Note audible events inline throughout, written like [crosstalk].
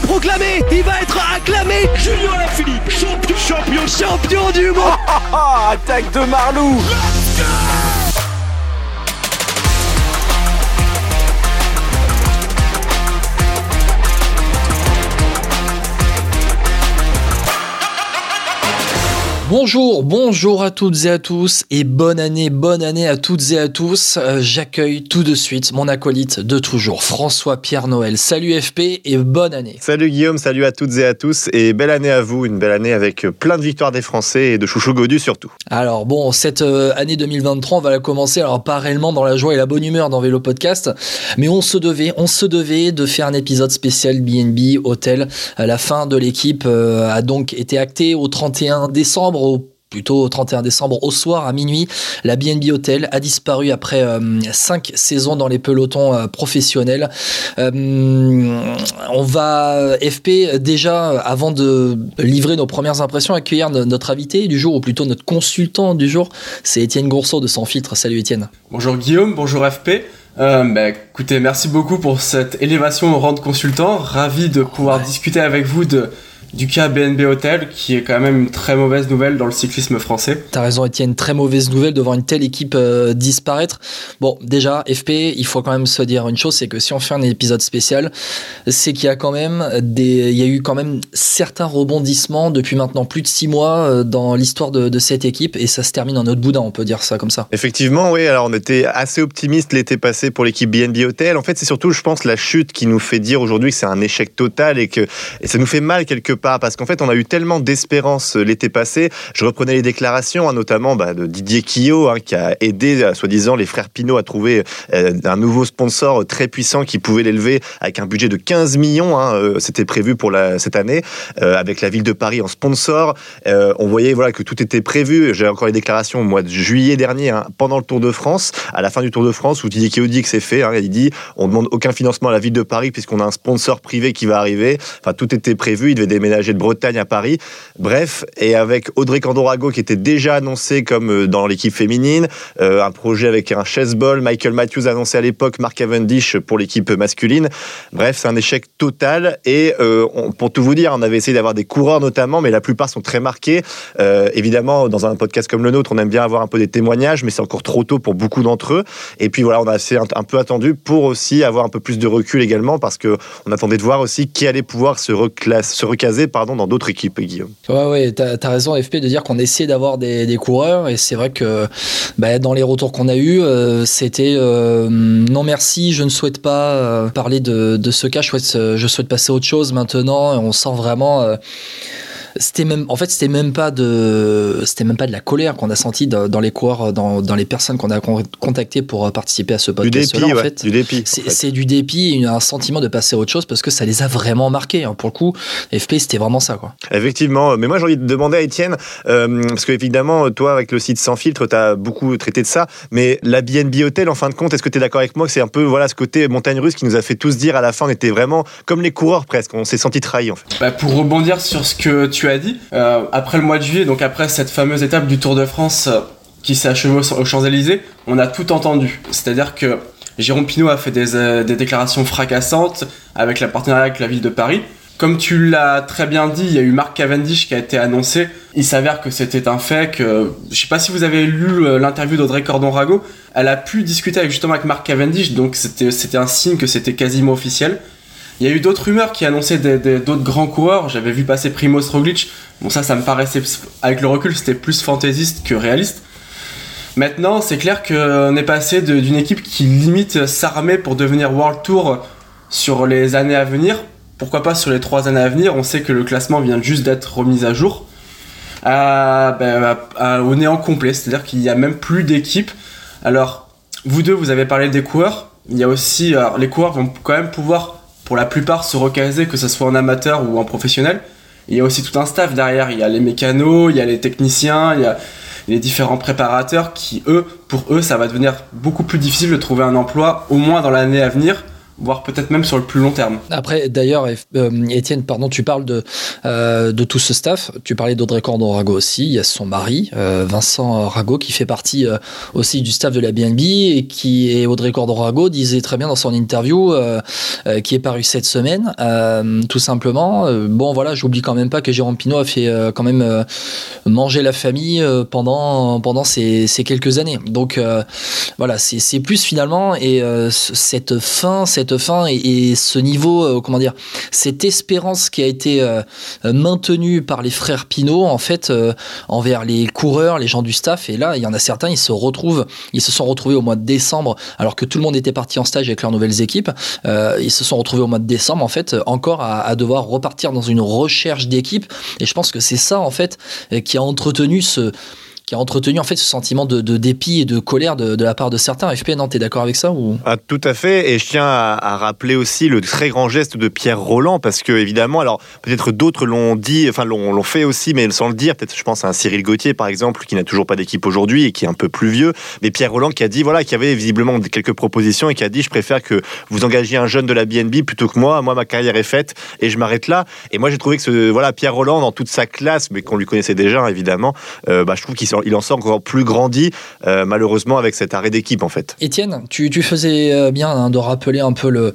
Autoproclamé, il va être acclamé. Julien Lafilippe, champion, champion, champion du monde. [laughs] Attaque de Marlou Bonjour, bonjour à toutes et à tous et bonne année, bonne année à toutes et à tous. Euh, J'accueille tout de suite mon acolyte de toujours, François-Pierre Noël. Salut FP et bonne année. Salut Guillaume, salut à toutes et à tous et belle année à vous, une belle année avec plein de victoires des Français et de chouchou Godu surtout. Alors bon, cette euh, année 2023, on va la commencer alors pas réellement dans la joie et la bonne humeur dans Vélo Podcast, mais on se devait, on se devait de faire un épisode spécial BNB Hôtel. La fin de l'équipe euh, a donc été actée au 31 décembre plutôt au 31 décembre au soir à minuit. La BNB Hotel a disparu après euh, cinq saisons dans les pelotons euh, professionnels. Euh, on va FP déjà avant de livrer nos premières impressions accueillir notre invité du jour ou plutôt notre consultant du jour. C'est Étienne Gourceau de Sans Filtre. Salut Étienne. Bonjour Guillaume, bonjour FP. Bah, écoutez, merci beaucoup pour cette élévation au rang de consultant. Ravi de pouvoir discuter avec vous de du cas BNB Hotel, qui est quand même une très mauvaise nouvelle dans le cyclisme français. T'as raison, Étienne, très mauvaise nouvelle de voir une telle équipe euh, disparaître. Bon, déjà, FP, il faut quand même se dire une chose, c'est que si on fait un épisode spécial, c'est qu'il y a quand même des, il y a eu quand même certains rebondissements depuis maintenant plus de six mois euh, dans l'histoire de, de, cette équipe, et ça se termine en autre boudin, on peut dire ça comme ça. Effectivement, oui. Alors, on était assez optimiste l'été passé pour l'équipe BNB Hotel. En fait, c'est surtout, je pense, la chute qui nous fait dire aujourd'hui que c'est un échec total et que et ça nous fait mal quelque pas parce qu'en fait, on a eu tellement d'espérance euh, l'été passé. Je reprenais les déclarations, hein, notamment bah, de Didier Quillot, hein, qui a aidé, euh, soi-disant, les frères Pinot à trouver euh, un nouveau sponsor très puissant qui pouvait l'élever avec un budget de 15 millions. Hein, C'était prévu pour cette année, avec la ville de Paris en sponsor. on voyait voilà, que tout était prévu. J'ai encore les déclarations au mois de juillet dernier, pendant le Tour de France, à la fin du Tour de France, où Didier Quillot dit que c'est fait. Il dit on demande aucun financement à la ville de Paris puisqu'on a un sponsor privé qui va arriver. Enfin, tout était prévu. Il devait déménager de Bretagne à Paris. Bref, et avec Audrey Candorago qui était déjà annoncé comme euh, dans l'équipe féminine, euh, un projet avec un chessball, Michael Matthews annoncé à l'époque, Mark Cavendish pour l'équipe masculine. Bref, c'est un échec total. Et euh, pour tout vous dire, on avait essayé d'avoir des coureurs notamment, mais la plupart sont très marqués. évidemment, dans un podcast comme le nôtre, on aime bien avoir un peu des témoignages, mais c'est encore trop tôt pour beaucoup d'entre eux. Et puis voilà, on a assez un, peu attendu pour aussi avoir un peu plus de recul également, parce que on attendait de voir aussi qui allait pouvoir se, reclasse, se recaser pardon, dans d'autres équipes, Guillaume. Ouais, ouais, t'as as raison, FP, de dire qu'on essaie d'avoir des, coureurs, et c'est vrai que bah, dans les retours qu'on a eus, euh, c'était euh, non merci, je ne souhaite pas euh, parler de, ce cas, je souhaite, je souhaite passer à autre chose maintenant, on sent vraiment c'était même en fait c'était même pas de c'était même pas de la colère qu'on a senti dans, les coureurs dans, dans les personnes qu'on a contactées pour participer à ce podcast du dépit, en fait. du dépit c'est du dépit un sentiment de passer à autre chose parce que ça les a vraiment marqués hein. pour le coup FP c'était vraiment ça quoi effectivement mais moi j'ai envie de demander à Étienne euh, parce que évidemment toi avec le site sans filtre tu as beaucoup traité de ça mais la BNB Hotel en fin de compte est-ce que tu es d'accord avec moi que c'est un peu voilà ce côté montagne russe qui nous a fait tous dire à la fin on était vraiment comme les coureurs presque on s'est senti trahi en fait? Bah, pour rebondir sur ce que tu as dit. Euh, après le mois de juillet, donc après cette fameuse étape du Tour de France euh, qui s'est achevée aux Champs-Élysées, on a tout entendu. C'est-à-dire que Jérôme Pinault a fait des, euh, des, déclarations fracassantes avec la partenariat avec la ville de Paris. Comme tu l'as très bien dit, il y a eu Mark Cavendish qui a été annoncé. Il s'avère que c'était un fait que, je sais pas si vous avez lu l'interview d'Audrey Cordon-Rago, elle a pu discuter avec, justement avec Mark Cavendish, donc c'était un signe que c'était quasiment officiel. Il y a eu d'autres rumeurs qui annonçaient d'autres grands coureurs. J'avais vu passer Primoz Roglic. Bon, ça, ça me paraissait, avec le recul, c'était plus fantaisiste que réaliste. Maintenant, c'est clair qu'on est passé d'une équipe qui limite s'armait pour devenir World Tour sur les années à venir. Pourquoi pas sur les trois années à venir? On sait que le classement vient juste d'être remis à jour. À, ben, au néant complet, c'est-à-dire qu'il n'y a même plus d'équipe. Alors, vous deux, vous avez parlé des coureurs. Il y a aussi, les coureurs vont quand même pouvoir pour la plupart se recaser, que ce soit en amateur ou en professionnel. il y a aussi tout un staff derrière. Il y a les mécanos, il y a les techniciens, il y a les différents préparateurs qui, eux, pour eux, ça va devenir beaucoup plus difficile de trouver un emploi, au moins dans l'année à venir, voire peut-être même sur le plus long terme. Après, d'ailleurs, euh, Étienne, pardon, tu parles de, euh, de tout ce staff. Tu parlais d'Audrey Cordon-Rago aussi. Il y a son mari, euh, Vincent Rago, qui fait partie aussi du staff de la BNB et qui est Audrey Cordon-Rago disait très bien dans son interview qui est paru cette semaine, tout simplement. bon, voilà, j'oublie quand même pas que Jérôme Pinault a fait quand même manger la famille pendant, pendant ces, ces quelques années. Donc, voilà, c'est plus finalement et cette fin, cette fin et, ce niveau, euh, comment dire, cette espérance qui a été euh, maintenue par les frères Pinot, en fait, euh, envers les coureurs, les gens du staff. Et là, il y en a certains, ils se retrouvent, ils se sont retrouvés au mois de décembre, alors que tout le monde était parti en stage avec leurs nouvelles équipes. ils se sont retrouvés au mois de décembre, en fait, encore à devoir repartir dans une recherche d'équipe. Et je pense que c'est ça, en fait, qui a entretenu ce qui a entretenu en fait ce sentiment de, dépit et de colère de, la part de certains. FP, non, t'es d'accord avec ça ou? Ah, Tout à fait. Et je tiens à, rappeler aussi le très grand geste de Pierre Roland, parce que évidemment, alors peut-être d'autres l'ont dit, enfin l'ont fait aussi, mais sans le dire. Peut-être, je pense à un Cyril Gauthier par exemple, qui n'a toujours pas d'équipe aujourd'hui et qui est un peu plus vieux. Mais Pierre Roland qui a dit voilà, qui avait visiblement quelques propositions et qui a dit je préfère que vous engagiez un jeune de la BNB plutôt que moi. Moi, ma carrière est faite et je m'arrête là. Et moi, j'ai trouvé que ce, voilà, Pierre Roland, dans toute sa classe, mais qu'on lui connaissait déjà évidemment, euh, bah, je trouve qu'il il en sort encore plus grandi, euh, malheureusement, avec cet arrêt d'équipe, en fait. Étienne, tu, faisais euh, bien hein, de rappeler un peu le,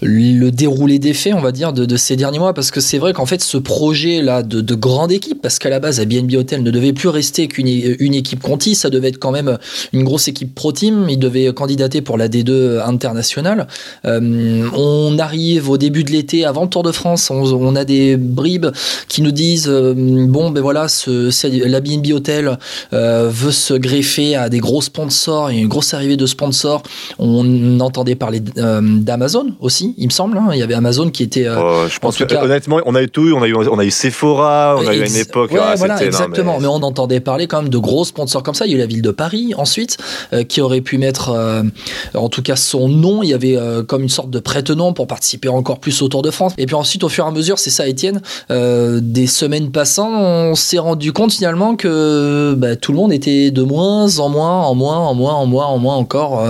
le déroulé des faits, on va dire, de, ces derniers mois, parce que c'est vrai qu'en fait, ce projet-là de, grande équipe, parce qu'à la base, à BNB Hotel ne devait plus rester qu'une une équipe Conti, ça devait être quand même une grosse équipe pro team, il devait candidater pour la D2 internationale. Euh, on arrive au début de l'été, avant le Tour de France, on, a des bribes qui nous disent euh, bon, ben voilà, la BNB Hotel euh, veut se greffer à des gros sponsors, il y a une grosse arrivée de sponsors. On entendait parler d'Amazon aussi il me semble. Hein. Il y avait Amazon qui était. Euh, oh, je pense que honnêtement, on a eu tout. On a eu, on a eu Sephora, on a eu une époque. Ouais, voilà, exactement. mais... on entendait parler quand même de gros sponsors comme ça. Il y a eu la ville de Paris ensuite, euh, qui aurait pu mettre, euh, en tout cas, son nom. Il y avait comme une sorte de prête-nom pour participer encore plus au Tour de France. Et puis ensuite, au fur et à mesure, c'est ça, Étienne, des semaines passant, on s'est rendu compte finalement que bah, tout le monde était de moins en moins, en moins, en moins, en moins, en moins encore.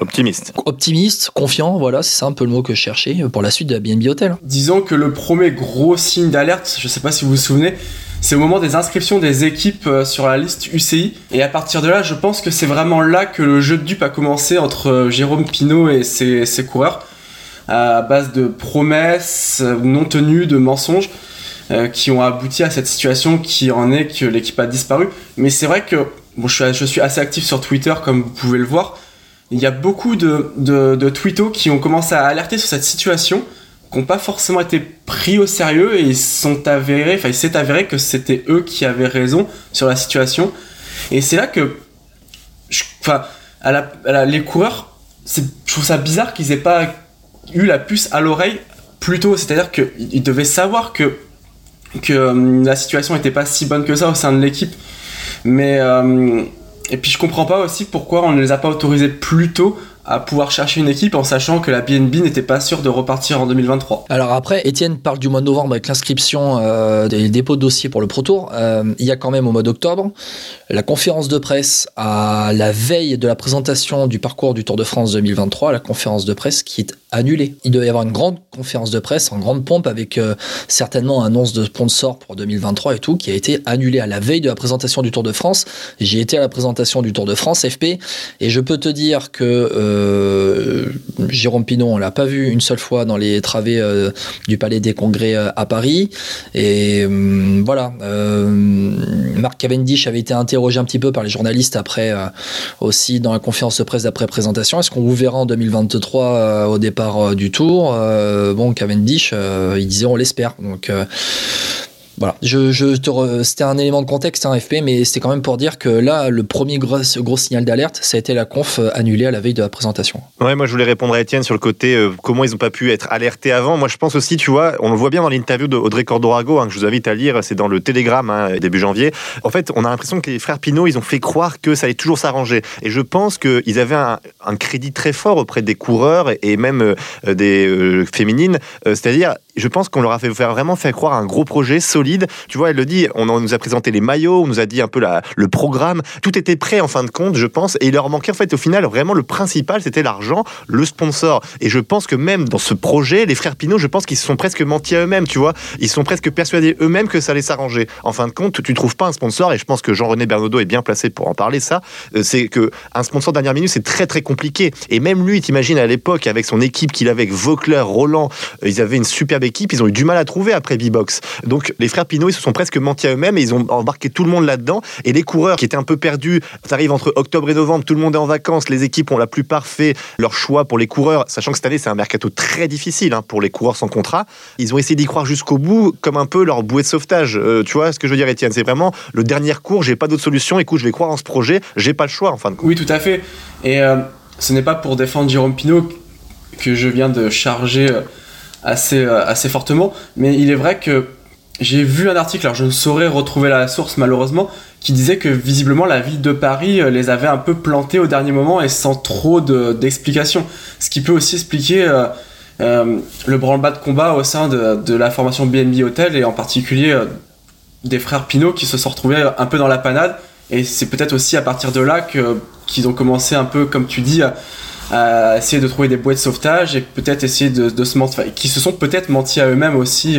optimiste. Optimiste, confiant voilà, c'est ça un peu le mot que je cherchais pour la suite de la BNB Hotel. Disons que le premier gros signe d'alerte, je sais pas si vous vous souvenez, c'est au moment des inscriptions des équipes euh, sur la liste UCI. Et à partir de là, je pense que c'est vraiment là que le jeu de dupe a commencé entre euh, Jérôme Pinault et ses, coureurs, à base de promesses euh, non tenues, de mensonges, qui ont abouti à cette situation qui en est que l'équipe a disparu. Mais c'est vrai que bon, je, suis, je suis assez actif sur Twitter, comme vous pouvez le voir il y a beaucoup de, de, de twittos qui ont commencé à alerter sur cette situation, qui n'ont pas forcément été pris au sérieux et sont avérés, enfin il s'est avéré que c'était eux qui avaient raison sur la situation. Et c'est là que, enfin, les coureurs, je trouve ça bizarre qu'ils aient pas eu la puce à l'oreille plus tôt. C'est-à-dire qu'ils devaient savoir que, que euh, la situation n'était pas si bonne que ça au sein de l'équipe. Mais euh, et puis je comprends pas aussi pourquoi on ne les a pas autorisés plus tôt à pouvoir chercher une équipe en sachant que la BNB n'était pas sûre de repartir en 2023. Alors après, Étienne parle du mois de novembre avec l'inscription euh, des dépôts de dossiers pour le Pro Tour. Euh, il y a quand même au mois d'octobre la conférence de presse à la veille de la présentation du parcours du Tour de France 2023, la conférence de presse qui est annulée. Il devait y avoir une grande conférence de presse en grande pompe avec euh, certainement annonce de sponsors pour 2023 et tout qui a été annulée à la veille de la présentation du Tour de France. J'ai été à la présentation du Tour de France FP et je peux te dire que euh, Jérôme Pinon, on l'a pas vu une seule fois dans les travées euh, du Palais des Congrès euh, à Paris. Et voilà, Marc Cavendish avait été interrogé un petit peu par les journalistes après aussi dans la conférence de presse d'après présentation. Est-ce qu'on vous verra en 2023 au départ? Du Tour Bon, Cavendish, il disait on l'espère. Donc voilà, je, je te c'était un élément de contexte, un hein, FP, mais c'était quand même pour dire que là, le premier gros, gros signal d'alerte, ça a été la conf euh, annulée à la veille de la présentation. Ouais, moi je voulais répondre à Étienne sur le côté euh, comment ils n'ont pas pu être alertés avant. Moi je pense aussi, tu vois, on le voit bien dans l'interview d'Audrey Cordorago, hein, que je vous invite à lire, c'est dans le Télégramme, hein, début janvier. En fait, on a l'impression que les frères Pinot, ils ont fait croire que ça allait toujours s'arranger. Et je pense qu'ils avaient un, crédit très fort auprès des coureurs et même euh, des féminines. C'est-à-dire, je pense qu'on leur a fait vraiment fait croire un gros projet solide. Tu vois, elle le dit, on nous a présenté les maillots, on nous a dit un peu le programme, tout était prêt en fin de compte, je pense, et il leur manquait en fait au final vraiment le principal, c'était l'argent, le sponsor. Et je pense que même dans ce projet, les frères Pinot, je pense qu'ils se sont presque menti à eux-mêmes, tu vois, ils sont presque persuadés eux-mêmes que ça allait s'arranger. En fin de compte, tu trouves pas un sponsor, et je pense que Jean-René Bernaudot est bien placé pour en parler. Ça, euh, c'est que un sponsor dernière minute, c'est très très compliqué. Et même lui, t'imagines à l'époque avec son équipe qu'il avait avec Vaucler, Roland, euh, ils avaient une superbe équipe, ils ont eu du mal à trouver après B-Box. Donc les frères Pinot, ils se sont presque menti à eux-mêmes et ils ont embarqué tout le monde là-dedans. Et les coureurs qui étaient un peu perdus, ça arrive entre octobre et novembre, tout le monde est en vacances, les équipes ont la plupart fait leur choix pour les coureurs, sachant que cette année c'est un mercato très difficile hein, pour les coureurs sans contrat. Ils ont essayé d'y croire jusqu'au bout, comme un peu leur bouée de sauvetage. Euh, tu vois ce que je veux dire, Étienne? C'est vraiment le dernier cours, j'ai pas d'autre solution. Écoute, je vais croire en ce projet, j'ai pas le choix en fin de compte. Oui, tout à fait. Et euh, ce n'est pas pour défendre Jérôme Pinot que je viens de charger euh, assez, euh, assez fortement, mais il est vrai que j'ai vu un article, alors je ne saurais retrouver la source malheureusement, qui disait que visiblement la ville de Paris les avait un peu plantés au dernier moment et sans trop d'explications. Ce qui peut aussi expliquer le branle-bas de combat au sein de, la formation BNB Hotel et en particulier des frères Pinot qui se sont retrouvés un peu dans la panade. Et c'est peut-être aussi à partir de là qu'ils ont commencé un peu, comme tu dis, à, à, essayer de trouver des boîtes de sauvetage et peut-être essayer de, de se mentir, qui se sont peut-être menti à eux-mêmes aussi.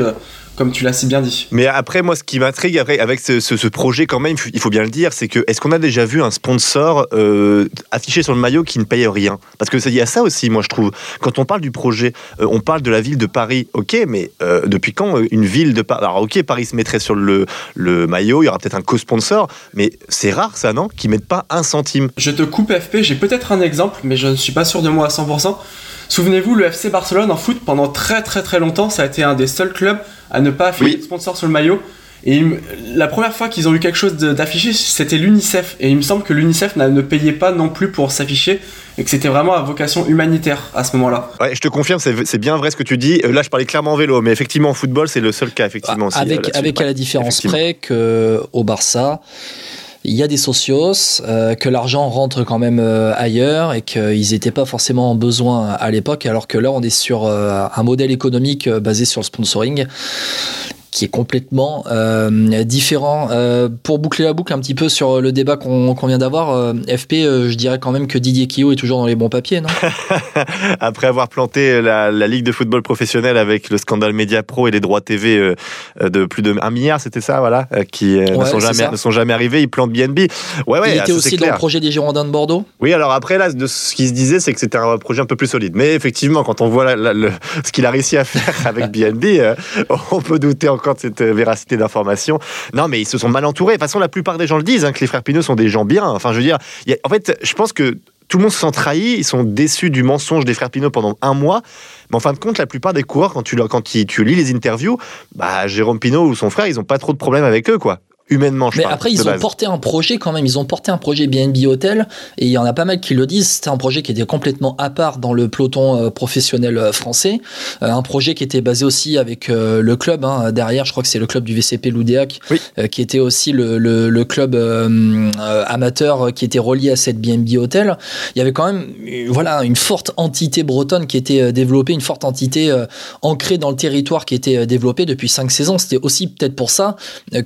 Comme tu l'as si bien dit. Mais après, moi, ce qui m'intrigue avec ce, ce, ce, projet, quand même, il faut bien le dire, c'est que est-ce qu'on a déjà vu un sponsor euh, affiché sur le maillot qui ne paye rien? Parce que il y a ça aussi, moi, je trouve. Quand on parle du projet, euh, on parle de la ville de Paris, ok, mais euh, depuis quand une ville de Paris Alors, ok, Paris se mettrait sur le, le maillot, il y aura peut-être un co-sponsor, mais c'est rare, ça, non? Qui mettent pas un centime. Je te coupe, FP, j'ai peut-être un exemple, mais je ne suis pas sûr de moi à 100%. Souvenez-vous, le FC Barcelone en foot, pendant très très très longtemps, ça a été un des seuls clubs à ne pas afficher oui. de sponsor sur le maillot. Et la première fois qu'ils ont eu quelque chose d'affiché, c'était l'UNICEF. Et il me semble que l'UNICEF ne payait pas non plus pour s'afficher et que c'était vraiment à vocation humanitaire à ce moment-là. Ouais, je te confirme, c'est bien vrai ce que tu dis. Là, je parlais clairement en vélo, mais effectivement, en football, c'est le seul cas, effectivement. Ah, avec, aussi, avec à la différence près qu'au Barça, il y a des socios, euh, que l'argent rentre quand même euh, ailleurs et qu'ils n'étaient pas forcément en besoin à l'époque, alors que là, on est sur euh, un modèle économique basé sur le sponsoring qui est complètement euh, différent. Euh, pour boucler la boucle un petit peu sur le débat qu'on qu vient d'avoir, euh, FP, je dirais quand même que Didier Quillot est toujours dans les bons papiers, non? [laughs] Après avoir planté la, la, Ligue de football professionnel avec le scandale Média Pro et les droits TV de plus de 1 milliard, c'était ça, voilà, qui ouais, ne, sont jamais, ne sont jamais arrivés, il plante BNB. Ouais, ouais, il était aussi dans le projet des Girondins de Bordeaux? Oui, alors après, là, de ce qui se disait, c'est que c'était un projet un peu plus solide. Mais effectivement, quand on voit la, la, le, ce qu'il a réussi à faire [laughs] avec BNB, on peut douter encore de cette véracité d'information. Non, mais ils se sont mal entourés. De toute façon, la plupart des gens le disent, hein, que les frères Pinot sont des gens bien. Enfin, je veux dire, y a, en fait, je pense que tout le monde se sent trahi, ils sont déçus du mensonge des frères Pinot pendant un mois. Mais en fin de compte, la plupart des coureurs, quand tu, quand tu lis les interviews, bah, Jérôme Pinot ou son frère, ils n'ont pas trop de problèmes avec eux, quoi humainement. Je mais parle, après, ils ont base. porté un projet quand même. Ils ont porté un projet BNB Hotel et il y en a pas mal qui le disent. C'était un projet qui était complètement à part dans le peloton euh, professionnel euh, français. Euh, un projet qui était basé aussi avec le club hein, derrière. Je crois que c'est le club du VCP Loudéac, oui. Qui était aussi le, le, le club euh, amateur qui était relié à cette BNB Hotel. Il y avait quand même, voilà, une forte entité bretonne qui était développée, une forte entité ancrée dans le territoire qui était développée depuis cinq saisons. C'était aussi peut-être pour ça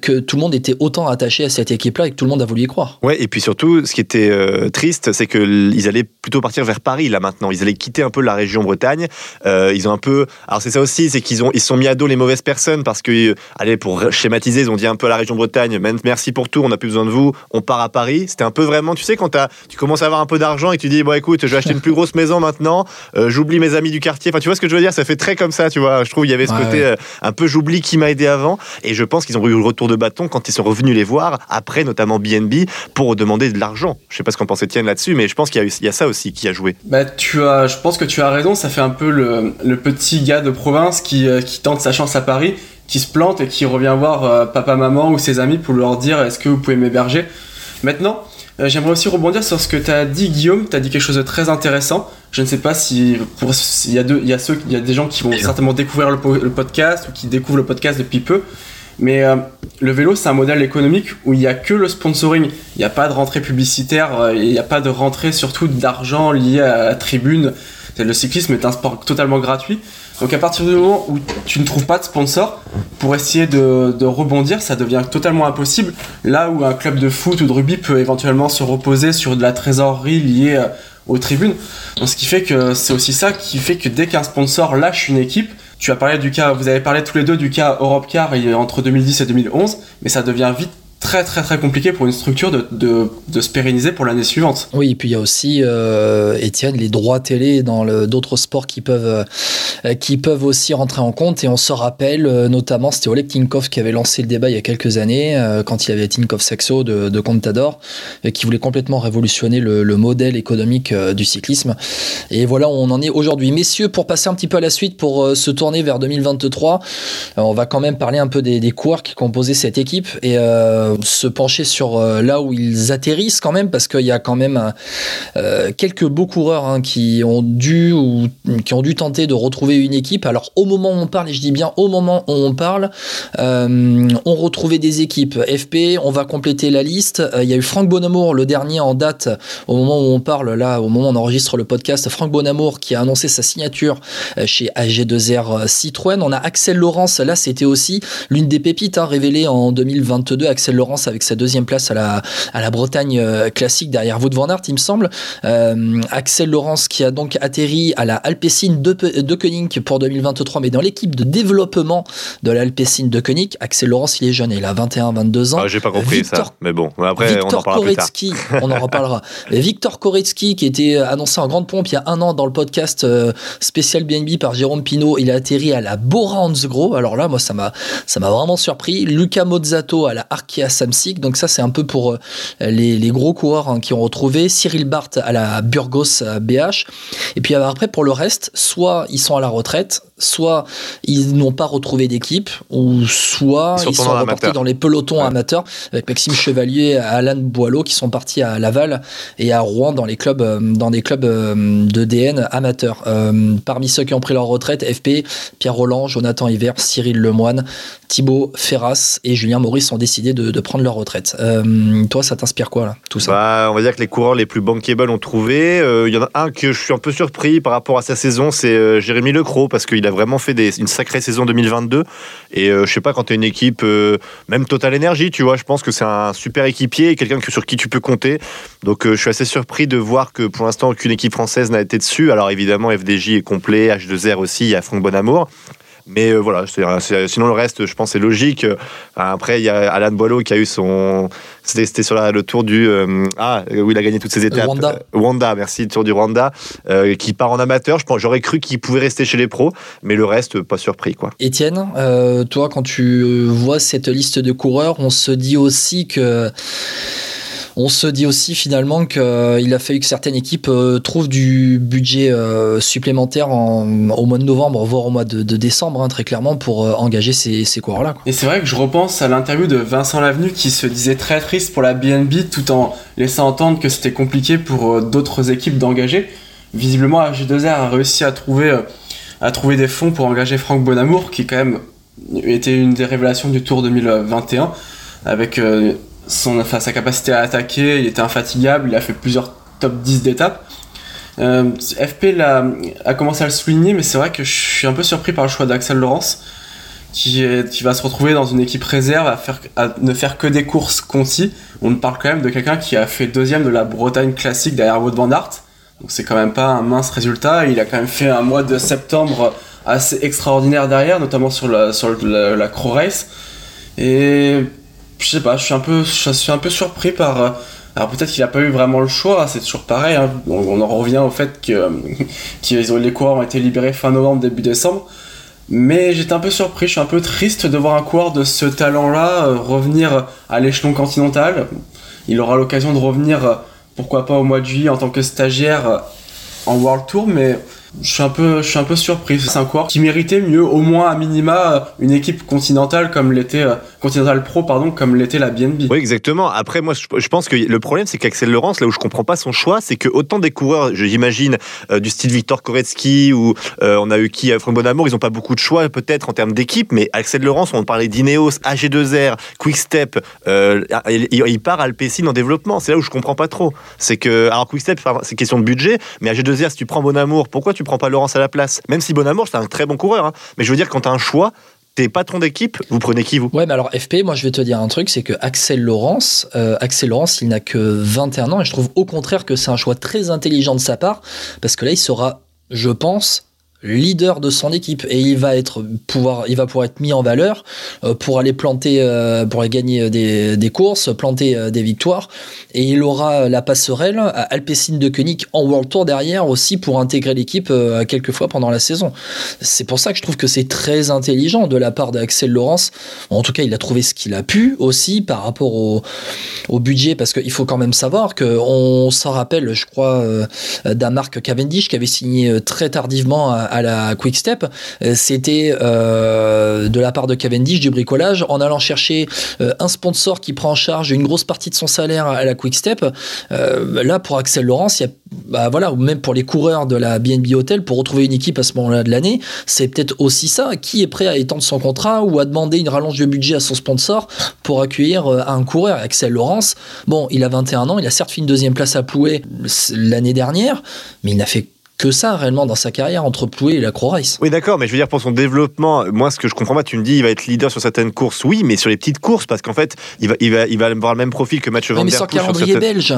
que tout le monde était autant attaché à cette équipe-là et que tout le monde a voulu y croire. Ouais, et puis surtout, ce qui était euh, triste, c'est qu'ils allaient plutôt partir vers Paris là maintenant. Ils allaient quitter un peu la région Bretagne. Euh, ils ont un peu. Alors c'est ça aussi, c'est qu'ils ont ils sont mis à dos les mauvaises personnes parce que, allez, pour schématiser, ils ont dit un peu à la région Bretagne, merci pour tout, on n'a plus besoin de vous, on part à Paris. C'était un peu vraiment, tu sais, quand as, tu commences à avoir un peu d'argent et tu dis bon écoute, je vais acheter une plus grosse maison maintenant, euh, j'oublie mes amis du quartier. Enfin, tu vois ce que je veux dire? Ça fait très comme ça, tu vois. Je trouve il y avait ce Ouais, côté ouais. euh, un peu j'oublie qui m'a aidé avant, et je pense qu'ils ont eu le retour de bâton quand ils sont revenus les voir après, notamment BNB, pour demander de l'argent. Je sais pas ce qu'en pense Étienne là-dessus, mais je pense qu'il y, a y ça aussi qui a joué. Bah, tu as, je pense que tu as raison, ça fait un peu le, le petit gars de province qui, euh, qui tente sa chance à Paris, qui se plante et qui revient voir euh, papa, maman ou ses amis pour leur dire est-ce que vous pouvez m'héberger? Maintenant, euh, j'aimerais aussi rebondir sur ce que tu as dit, Guillaume. Tu as dit quelque chose de très intéressant. Je ne sais pas si pour il y a deux, il y a ceux, il y a des gens qui vont certainement découvrir le podcast ou qui découvrent le podcast depuis peu. Mais euh, le vélo, c'est un modèle économique où il n'y a que le sponsoring. Il n'y a pas de rentrée publicitaire, euh, il n'y a pas de rentrée surtout d'argent lié à la tribune. Le cyclisme est un sport totalement gratuit. Donc à partir du moment où tu ne trouves pas de sponsor, pour essayer de, de rebondir, ça devient totalement impossible. Là où un club de foot ou de rugby peut éventuellement se reposer sur de la trésorerie liée euh, aux tribunes. Donc ce qui fait que c'est aussi ça qui fait que dès qu'un sponsor lâche une équipe, tu as parlé du cas, vous avez parlé tous les deux du cas Europe Car entre 2010 et 2011, mais ça devient vite très très très compliqué pour une structure de, de, de se pérenniser pour l'année suivante. Oui, et puis il y a aussi, euh, Étienne, les droits télé dans d'autres sports qui peuvent, euh, qui peuvent aussi rentrer en compte. Et on se rappelle, euh, notamment, c'était Oleg Tinkov qui avait lancé le débat il y a quelques années, quand il avait Tinkov Saxo de, de Contador, qui voulait complètement révolutionner le, le modèle économique du cyclisme. Et voilà on en est aujourd'hui. Messieurs, pour passer un petit peu à la suite, pour se tourner vers 2023, on va quand même parler un peu des, des coureurs qui composaient cette équipe. Et se pencher sur euh, là où ils atterrissent quand même, parce qu'il y a quand même euh, quelques beaux coureurs hein, qui ont dû ou qui ont dû tenter de retrouver une équipe. Alors au moment où on parle, et je dis bien au moment où on parle, euh, on retrouvait des équipes. FP, on va compléter la liste. Euh, il y a eu Franck Bonamour, le dernier en date, au moment où on parle, là, au moment où on enregistre le podcast, Franck Bonamour qui a annoncé sa signature chez AG2R Citroën. On a Axel Laurence, là c'était aussi l'une des pépites hein, révélées en 2022. Axel Laurence avec sa deuxième place à la, à la Bretagne euh, classique derrière Wout van Aert, il me semble. Euh, Axel Laurence qui a donc atterri à la Alpecin de, de Koenig pour 2023, mais dans l'équipe de développement de la Alpecin de Koenig. Axel Laurence, il est jeune, il a 21-22 ans. Ah, J'ai pas compris Victor, ça, mais bon, après Victor on en parlera Koretsky, on en reparlera. [laughs] Mais Victor Koretsky, qui était annoncé en grande pompe il y a un an dans le podcast euh, spécial BNB par Jérôme Pinault, il a atterri à la Bora Hansgrohe. Alors là, moi, ça m'a, ça m'a vraiment surpris. Luca Mozzato à la Arkea Donc ça, c'est un peu pour euh, les, gros coureurs hein, qui ont retrouvé. Cyril Barth à la Burgos BH. Et puis après, pour le reste, soit ils sont à la retraite, soit ils n'ont pas retrouvé d'équipe, ou soit ils, ils sont reportés dans les pelotons ouais. amateurs, avec Maxime Chevalier, Alan Boileau, qui sont partis à Laval et à Rouen dans les clubs, euh, dans des clubs de DN amateurs. Euh, parmi ceux qui ont pris leur retraite, FP, Pierre Roland, Jonathan Hiver, Cyril Lemoine, Thibaut Ferras et Julien Maurice ont décidé de, de prendre leur retraite. Euh, toi, ça t'inspire quoi, là, tout ça? Bah, On va dire que les coureurs les plus bankable ont trouvé. Il euh, y en a un que je suis un peu surpris par rapport à sa saison, c'est euh, Jérémy Lecros, parce qu'il a vraiment fait des, une sacrée saison 2022. Et euh, je sais pas, quand tu es une équipe, même Total Energy, tu vois, je pense que c'est un super équipier quelqu'un sur qui tu peux compter. Donc je suis assez surpris de voir que pour l'instant, aucune équipe française n'a été dessus. Alors évidemment, FDJ est complet, H2R aussi, il y a Franck Bonamour. Mais euh, voilà, sinon le reste, je pense, c'est logique. Après, il y a Alan Boileau qui a eu son. C'était, sur la, le tour du. Euh, ah, où il a gagné toutes ses étapes. Wanda. Euh, Wanda, merci, le tour du Rwanda, euh, qui part en amateur. Je pense, j'aurais cru qu'il pouvait rester chez les pros, mais le reste, pas surpris. quoi. Étienne, euh, toi, quand tu vois cette liste de coureurs, on se dit aussi que on se dit aussi finalement qu'il a fallu que certaines équipes euh, trouvent du budget euh, supplémentaire en, au mois de novembre, voire au mois de, décembre, hein, très clairement, pour euh, engager ces, coureurs-là. Et c'est vrai que je repense à l'interview de Vincent Lavenu qui se disait très triste pour la BNB tout en laissant entendre que c'était compliqué pour d'autres équipes d'engager. Visiblement, AG2R a réussi à trouver, à trouver des fonds pour engager Franck Bonamour, qui quand même était une des révélations du Tour 2021, avec son, sa capacité à attaquer, il était infatigable, il a fait plusieurs top 10 d'étapes. Euh, FP a, commencé à le souligner, mais c'est vrai que je suis un peu surpris par le choix d'Axel Laurence, qui, va se retrouver dans une équipe réserve à, ne faire que des courses concis. On parle quand même de quelqu'un qui a fait deuxième de la Bretagne classique derrière Wout van donc c'est quand même pas un mince résultat. Il a quand même fait un mois de septembre assez extraordinaire derrière, notamment sur la, sur la, Crow Race. Je sais pas, je suis un peu, surpris par. euh, Alors peut-être qu'il a pas eu vraiment le choix, c'est toujours pareil. Hein. On, en revient au fait que, [laughs] que les coureurs ont été libérés fin novembre, début décembre. Mais j'étais un peu surpris, je suis un peu triste de voir un coureur de ce talent-là euh, revenir à l'échelon continental. Il aura l'occasion de revenir, euh, pourquoi pas au mois de juillet en tant que stagiaire en World Tour, mais je suis un peu, je suis un peu surpris. C'est un coureur qui méritait mieux, au moins à minima, une équipe continentale comme l'était euh, Pro, pardon, comme l'était la BNB. Oui, exactement. Après, moi, je pense que le problème, c'est qu'Axel Laurence, là où je comprends pas son choix, c'est que autant des coureurs, j'imagine, euh, du style Victor Koretsky ou euh, on a eu qui, Franck Bonamour, ils ont pas beaucoup de choix peut-être en termes d'équipe, mais Axel Laurence, on parlait d'Ineos, AG2R, Quickstep, il, il, part à Alpecin en développement. C'est là où je comprends pas trop. C'est que, alors Quickstep, c'est question de budget, mais AG2R, si tu prends Bonamour, pourquoi tu prends pas Laurence à la place Même si Bonamour, c'est un très bon coureur. hein. Mais je veux dire, quand tu as un choix, t'es patron d'équipe, vous prenez qui vous? Ouais, mais alors FP, moi je vais te dire un truc, c'est que Axel Laurence, euh, Axel Laurence, il n'a que 21 ans et je trouve au contraire que c'est un choix très intelligent de sa part parce que là il sera, je pense, leader de son équipe et il va être pouvoir il va pouvoir être mis en valeur euh, pour aller planter euh, pour aller gagner des, courses planter euh, des victoires. Et il aura la passerelle à Alpecin de Koenig en World Tour derrière aussi pour intégrer l'équipe quelques fois pendant la saison. C'est pour ça que je trouve que c'est très intelligent de la part d'Axel Laurence. En tout cas il a trouvé ce qu'il a pu aussi par rapport au, budget parce qu'il faut quand même savoir que on s'en rappelle je crois d'un Marc Cavendish qui avait signé très tardivement à, à la Quick Step. Euh, c'était euh, de la part de Cavendish du bricolage en allant chercher euh, un sponsor qui prend en charge une grosse partie de son salaire à la Quick Step. Là pour Axel Laurence il y a bah voilà, ou même pour les coureurs de la BNB Hotel, pour retrouver une équipe à ce moment-là de l'année, c'est peut-être aussi ça. Qui est prêt à étendre son contrat ou à demander une rallonge de budget à son sponsor pour accueillir un coureur? Axel Laurence, bon, il a 21 ans, il a certes fait une deuxième place à Plouet l'année dernière, mais il n'a fait que ça réellement dans sa carrière entre Plouet et la Croix Race. Oui, d'accord, mais je veux dire, pour son développement, moi, ce que je comprends pas, tu me dis, il va être leader sur certaines courses, oui, mais sur les petites courses, parce qu'en fait, il va, il, va, il va avoir le même profil que Mathieu Van mais Poel calendrier certaines- belge.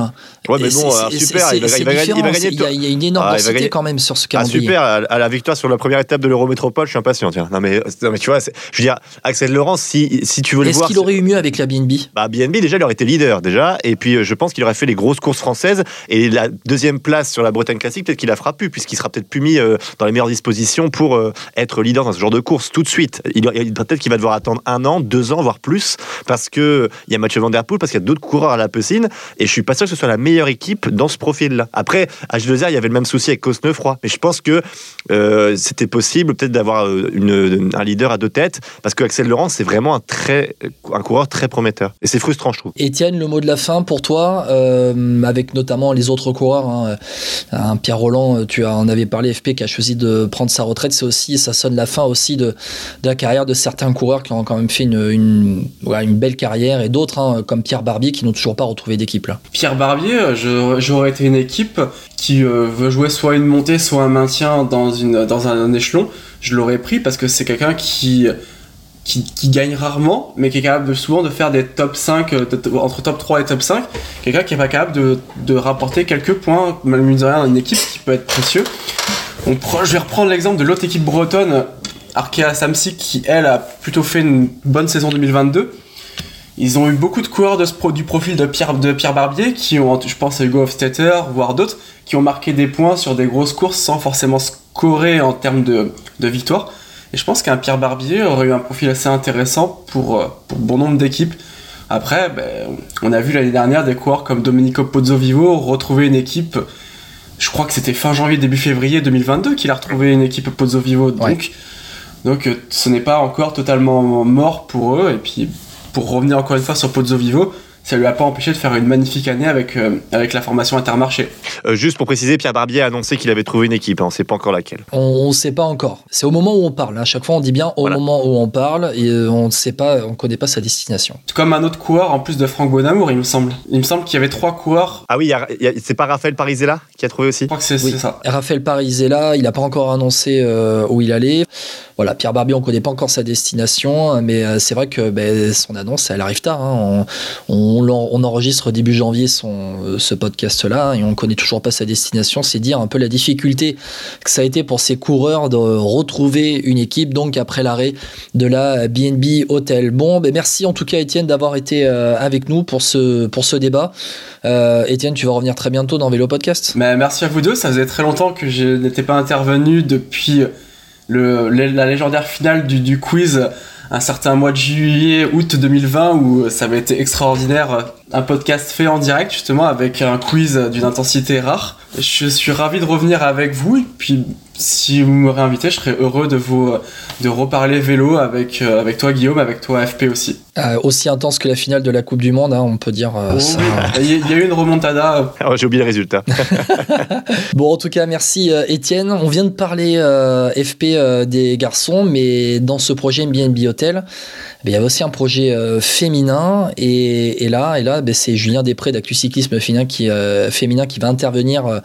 Ouais, mais bon, alors, super, il va- il va gagner- il va gagner Il y, a- il y a une Ah, il va énormité gagner- quand même sur ce Ah calendrier. super, à, à la victoire sur la première étape de l'Eurométropole, je suis impatient, tiens. Non mais, non, mais tu vois, je veux dire, Axel Laurence, si, si tu veux le Est-ce voir... qu'il aurait eu mieux avec la BNB Bah, BNB, déjà, il aurait été leader, déjà. Et puis, euh, je pense qu'il aurait fait les grosses courses françaises. Et la deuxième place sur la Bretagne Classique, peut-être qu'il la fera plus, puisqu'il sera peut-être plus mis euh, dans les meilleures dispositions pour euh, être leader dans ce genre de course tout de suite. Il, il- peut-être qu'il va devoir attendre un an, deux ans, voire plus, parce que il y a Mathieu Van Der Poel, parce qu'il y a d'autres coureurs à la Pecine. Et je suis pas sûr que ce soit la meilleure équipe dans ce profil-là. Après, à H2R, il y avait le même souci avec Cosnefroy. Mais je pense que euh, c'était possible, peut-être, d'avoir un leader à deux têtes, parce que Axel Laurent, c'est vraiment un, très, un coureur très prometteur. Et c'est frustrant, je trouve. Étienne, le mot de la fin pour toi, avec notamment les autres coureurs. hein, Pierre Roland, tu en avais parlé, FP, qui a choisi de prendre sa retraite. C'est aussi, ça sonne la fin aussi de, la carrière de certains coureurs qui ont quand même fait une, belle carrière et d'autres, hein, comme Pierre Barbier, qui n'ont toujours pas retrouvé d'équipe. Pierre Barbier, j'aurais été une équipe qui euh, veut jouer soit une montée, soit un maintien dans un, échelon. Je l'aurais pris parce que c'est quelqu'un qui, qui, gagne rarement, mais qui est capable souvent de faire des top 5, euh, entre top 3 et top 5. Quelqu'un qui est pas capable de, rapporter quelques points, malgré de rien, une équipe qui peut être précieux. Je vais reprendre l'exemple de l'autre équipe bretonne, Arkea Samsic, qui elle a plutôt fait une bonne saison 2022. Ils ont eu beaucoup de coureurs de ce du profil de Pierre, de Pierre Barbier, qui ont, je pense à Hugo Hofstetter, voire d'autres, qui ont marqué des points sur des grosses courses sans forcément scorer en termes de, de victoire. Et je pense qu'un Pierre Barbier aurait eu un profil assez intéressant pour, euh, pour bon nombre d'équipes. Après, ben, on a vu l'année dernière des coureurs comme Domenico Pozzovivo retrouver une équipe. Je crois que c'était fin janvier, début février 2022 qu'il a retrouvé une équipe Pozzovivo. Donc, Ouais. donc euh, ce n'est pas encore totalement mort pour eux. Et puis, pour revenir encore une fois sur Pozzovivo, ça lui a pas empêché de faire une magnifique année avec, euh, avec la formation Intermarché. Euh, juste pour préciser, Pierre Barbier a annoncé qu'il avait trouvé une équipe. hein, on ne sait pas encore laquelle. On ne sait pas encore. C'est au moment où on parle. À chaque fois, on dit bien au Voilà. moment où on parle et euh, on ne sait pas, on connaît pas sa destination. Comme un autre coureur en plus de Franck Bonamour, il me semble. Il me semble qu'il y avait trois coureurs. Ah oui, c'est pas Raphaël Parisella qui a trouvé aussi? Je crois que c'est Oui. ça. Raphaël Parisella, il n'a pas encore annoncé euh, où il allait. Voilà, Pierre Barbier, on ne connaît pas encore sa destination, mais euh, c'est vrai que ben, son annonce, elle arrive tard. hein. On, on on enregistre début janvier euh, ce podcast-là et on ne connaît toujours pas sa destination. C'est dire un peu la difficulté que ça a été pour ces coureurs de retrouver une équipe, donc après l'arrêt de la BNB Hotel. Bon, ben, merci en tout cas, Étienne, d'avoir été euh, avec nous pour ce, débat. Euh, Étienne, tu vas revenir très bientôt dans Vélo Podcast. Mais merci à vous deux, ça faisait très longtemps que je n'étais pas intervenu depuis la légendaire finale du quiz un certain mois de juillet, août 2020 où ça avait été extraordinaire. Un podcast fait en direct justement avec un quiz d'une intensité rare. Je suis ravi de revenir avec vous et puis si vous me réinvitez, je serais heureux de vous de reparler vélo avec, euh, avec toi Guillaume, avec toi FP aussi. Euh, aussi intense que la finale de la Coupe du Monde, hein, on peut dire. euh, Oh, ça. Il y, a- il y a eu une remontada. Ah, [laughs] J'ai oublié le résultat. [laughs] Bon, en tout cas, merci euh, Étienne. On vient de parler euh, FP euh, des garçons, mais dans ce projet BNB Hotel, eh bien, il y avait aussi un projet euh, féminin. Et, et là, et là ben, c'est Julien Després d'Actu Cyclisme féminin qui, euh, féminin qui va intervenir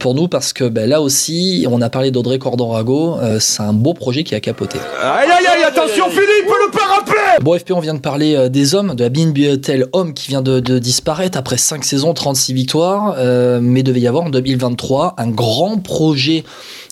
pour nous parce que ben, là aussi, on a parlé d'Audrey Cordon-Rago, c'est un beau projet qui a capoté. Aïe aïe aïe, attention Philippe, le parapluie Bon, FP, on vient de parler des hommes, de la BNB Hotel homme qui vient de, de disparaître après 5 saisons, 36 victoires, mais devait y avoir en 2023 un grand projet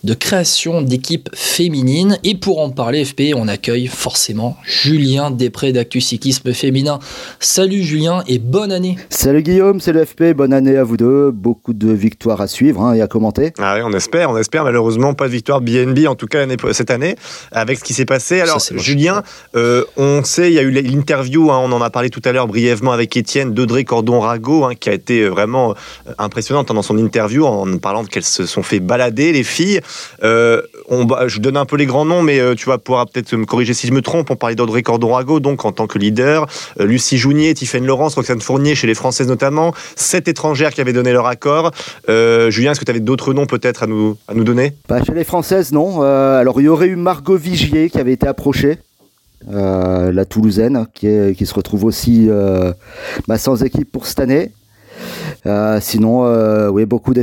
de création d'équipes féminines. Et pour en parler, FP, on accueille forcément Julien Després d'Actu Cyclisme Féminin. Salut Julien et bonne année. Salut Guillaume, c'est le FP, bonne année à vous deux. Beaucoup de victoires à suivre hein, et à commenter. Ah oui, on espère, on espère. Malheureusement, pas de victoire BNB, en tout cas cette année, avec ce qui s'est passé. Alors, Julien, euh, on sait, il y a eu l'interview, hein, on en a parlé tout à l'heure brièvement avec Étienne d'Audrey Cordon-Rago, hein, qui a été vraiment euh, impressionnante dans son interview en parlant qu'elles se sont fait balader, les filles. Euh, je donne un peu les grands noms, mais euh, tu vas pouvoir peut-être me corriger si je me trompe. On parlait d'Audrey Cordon-Rago, donc en tant que leader, euh, Lucie Jounier, Tiffaine Laurence, Roxane Fournier, chez les Françaises notamment, sept étrangères qui avaient donné leur accord. Julien, est-ce que tu avais d'autres noms peut-être à nous, donner? Bah, Chez les Françaises, non. alors il y aurait eu Margot Vigier qui avait été approchée. la Toulousaine, qui, qui, se retrouve aussi bah, sans équipe pour cette année. Euh, sinon, euh, oui, beaucoup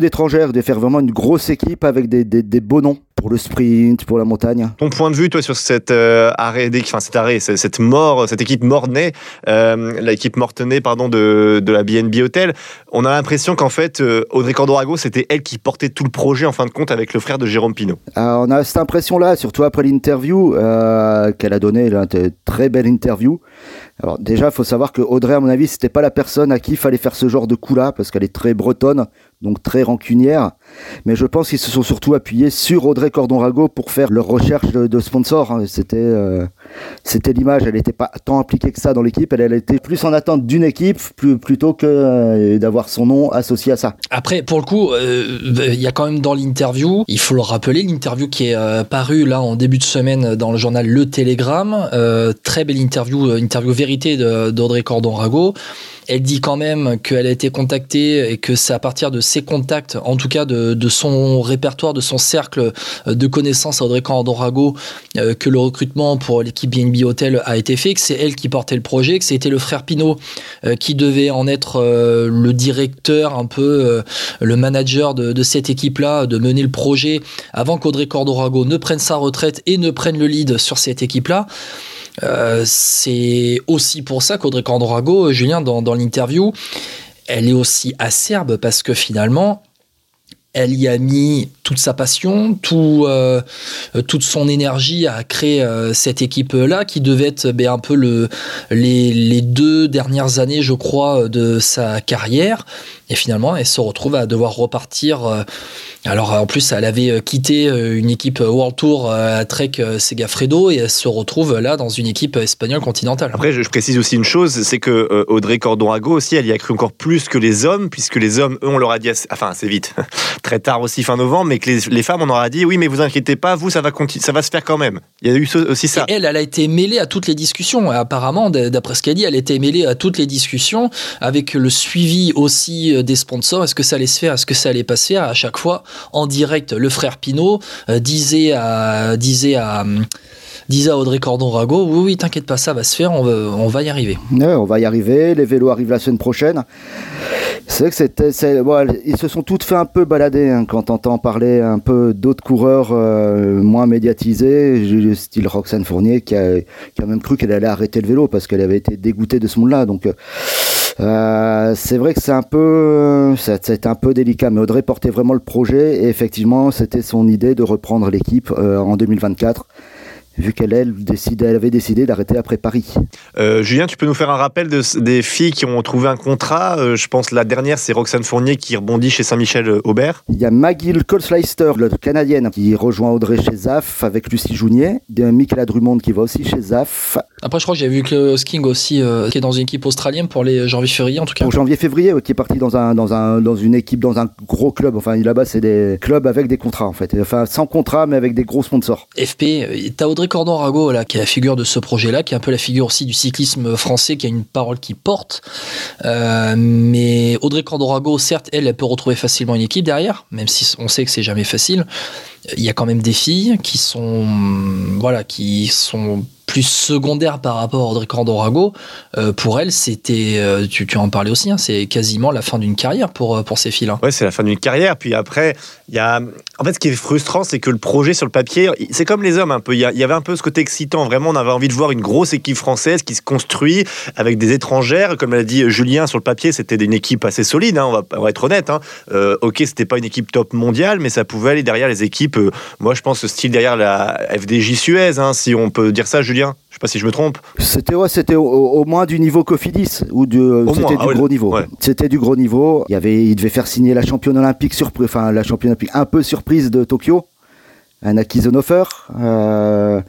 d'étrangères, de faire vraiment une grosse équipe avec des, des beaux noms pour le sprint, pour la montagne. Ton point de vue, toi, sur cet euh, arrêt, enfin cet arrêt, cette mort, cette équipe mortenay, l'équipe mortenay, pardon, de, de la BNB Hotel, on a l'impression qu'en fait, Audrey Cordorago, c'était elle qui portait tout le projet en fin de compte avec le frère de Jérôme Pinault. on a cette impression-là, surtout après l'interview qu'elle a donné, une très belle interview. Alors déjà, il faut savoir que Audrey, à mon avis, c'était pas la personne à qui il fallait faire ce genre de coup-là, parce qu'elle est très bretonne, donc très rancunière. Mais je pense qu'ils se sont surtout appuyés sur Audrey Cordon-Rago pour faire leur recherche de, sponsors. Hein. C'était euh, c'était l'image. Elle n'était pas tant impliquée que ça dans l'équipe. Elle, était plus en attente d'une équipe plutôt que euh, d'avoir son nom associé à ça. Après, pour le coup, euh, il y a quand même dans l'interview, il faut le rappeler, l'interview qui est parue là en début de semaine dans le journal Le Télégramme. très belle interview, interview vérité d'Audrey Cordon-Rago elle dit quand même qu'elle a été contactée et que c'est à partir de ses contacts, en tout cas de, son répertoire, de son cercle de connaissances à Audrey Candorago, euh, que le recrutement pour l'équipe BNB Hotel a été fait, que c'est elle qui portait le projet, que c'était le frère Pinault euh, qui devait en être euh, le directeur, un peu le manager de, de cette équipe-là, de mener le projet avant qu'Audrey Cordorago ne prenne sa retraite et ne prenne le lead sur cette équipe-là. Euh, c'est aussi pour ça qu'Audrey Candorago, Julien, dans, l'interview, elle est aussi acerbe parce que finalement, elle y a mis toute sa passion, euh, toute son énergie à créer euh, cette équipe-là, qui devait être ben, un peu le, les, deux dernières années, je crois, de sa carrière. Et finalement, elle se retrouve à devoir repartir. Alors, en plus, elle avait quitté une équipe World Tour à Trek Segafredo et elle se retrouve là dans une équipe espagnole continentale. Après, je précise aussi une chose, c'est que Audrey Cordorago aussi, elle y a cru encore plus que les hommes, puisque les hommes, eux, on leur a dit, assez, enfin, assez vite, [laughs] très tard aussi, fin novembre, mais que les, femmes, on aura dit, oui, mais vous inquiétez pas, vous, ça va, ça va se faire quand même. Il y a eu aussi ça. Et elle, elle a été mêlée à toutes les discussions. Apparemment, d'après ce qu'elle dit, elle était mêlée à toutes les discussions, avec le suivi aussi euh, des sponsors. Est-ce que ça allait se faire? Est-ce que ça allait pas se faire? À chaque fois, en direct, le frère Pinault euh, disait à, disait à disait à Audrey Cordon-Rago, oui, oui, t'inquiète pas, ça va se faire, on va, y arriver. on va y arriver, les vélos arrivent la semaine prochaine. C'est que c'était, ils se sont toutes fait un peu balader hein, quand on entend parler un peu d'autres coureurs euh, moins médiatisés, style Roxane Fournier qui a, qui a même cru qu'elle allait arrêter le vélo parce qu'elle avait été dégoûtée de ce monde-là. Donc euh, c'est vrai que c'est un peu, c'est un peu délicat, mais Audrey portait vraiment le projet et effectivement c'était son idée de reprendre l'équipe euh, en 2024 vu qu'elle elle, elle avait décidé d'arrêter après Paris. Euh, Julien, tu peux nous faire un rappel de, des filles qui ont trouvé un contrat euh, Je pense la dernière, c'est Roxane Fournier qui rebondit chez Saint-Michel-Aubert. Il y a Maggie Colsleister, la canadienne, qui rejoint Audrey chez ZAF avec Lucie Jounier. Il y a Michaela Drummond qui va aussi chez ZAF. Après, je crois que j'ai vu que Sking aussi, euh, qui est dans une équipe australienne pour les janvier-février en tout cas. Pour janvier-février, qui est parti dans, un, dans, un, dans une équipe, dans un gros club. Enfin, là-bas, c'est des clubs avec des contrats en fait. Enfin, sans contrat, mais avec des gros sponsors. FP, t'as Audrey Cordon-Rago là qui est la figure de ce projet-là, qui est un peu la figure aussi du cyclisme français, qui a une parole qui porte. Euh, mais Audrey Candorago, certes, elle, elle peut retrouver facilement une équipe derrière, même si on sait que c'est jamais facile. Il y a quand même des filles qui sont, voilà, qui sont plus secondaires par rapport à Audrey Candorago. Euh, pour elle, c'était, euh, tu, en parlais aussi, hein, c'est quasiment la fin d'une carrière pour, pour ces filles-là. Ouais, c'est la fin d'une carrière. Puis après, Il y a, en fait, ce qui est frustrant, c'est que le projet sur le papier, c'est comme les hommes un peu. Il y, avait un peu ce côté excitant. Vraiment, on avait envie de voir une grosse équipe française qui se construit avec des étrangères. Comme l'a dit Julien, sur le papier, c'était une équipe assez solide. hein, on, va, on va être honnête. Hein. Euh, ok, c'était pas une équipe top mondiale, mais ça pouvait aller derrière les équipes. euh, moi, je pense style derrière la FDJ Suez, hein, si on peut dire ça, Julien. Je sais pas si je me trompe. C'était ouais, c'était au, au moins du niveau Cofidis ou du, c'était ah du ouais, gros niveau. ouais. C'était du gros niveau. Il y avait, il devait faire signer la championne olympique surprise, enfin la championne olympique un peu surprise de Tokyo, Anaki Zonofer. Euh,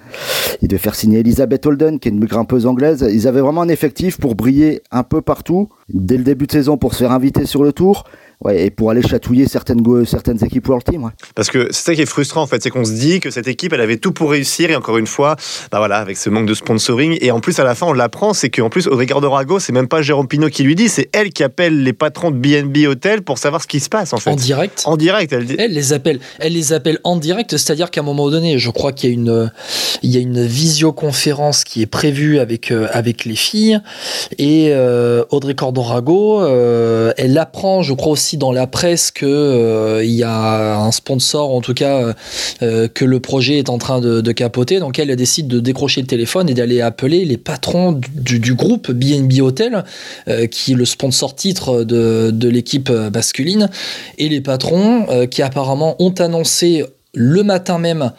il devait faire signer Elisabeth Holden, qui est une grimpeuse anglaise. Ils avaient vraiment un effectif pour briller un peu partout dès le début de saison pour se faire inviter sur le tour. Ouais, et pour aller chatouiller certaines, certaines équipes World Team. ouais. Parce que c'est ça qui est frustrant en fait, c'est qu'on se dit que cette équipe elle avait tout pour réussir et encore une fois, bah voilà, avec ce manque de sponsoring et en plus à la fin on l'apprend, c'est qu'en plus Ricardo Rago, c'est même pas Jérôme Pinault qui lui dit, c'est elle qui appelle les patrons de BNB Hotel pour savoir ce qui se passe en fait. En direct. En direct, elle dit. Elle les appelle, elle les appelle en direct, c'est-à-dire qu'à un moment donné, je crois qu'il y a une, il y a une visioconférence qui est prévue avec euh, avec les filles et euh, Audrey Cordorago, euh, elle apprend, je crois aussi dans la presse que euh, il y a un sponsor, en tout cas, euh, que le projet est en train de, capoter. Donc elle, décide de décrocher le téléphone et d'aller appeler les patrons du, groupe BNB Hotel, euh, qui est le sponsor titre de, de l'équipe euh, masculine, et les patrons qui apparemment ont annoncé le matin même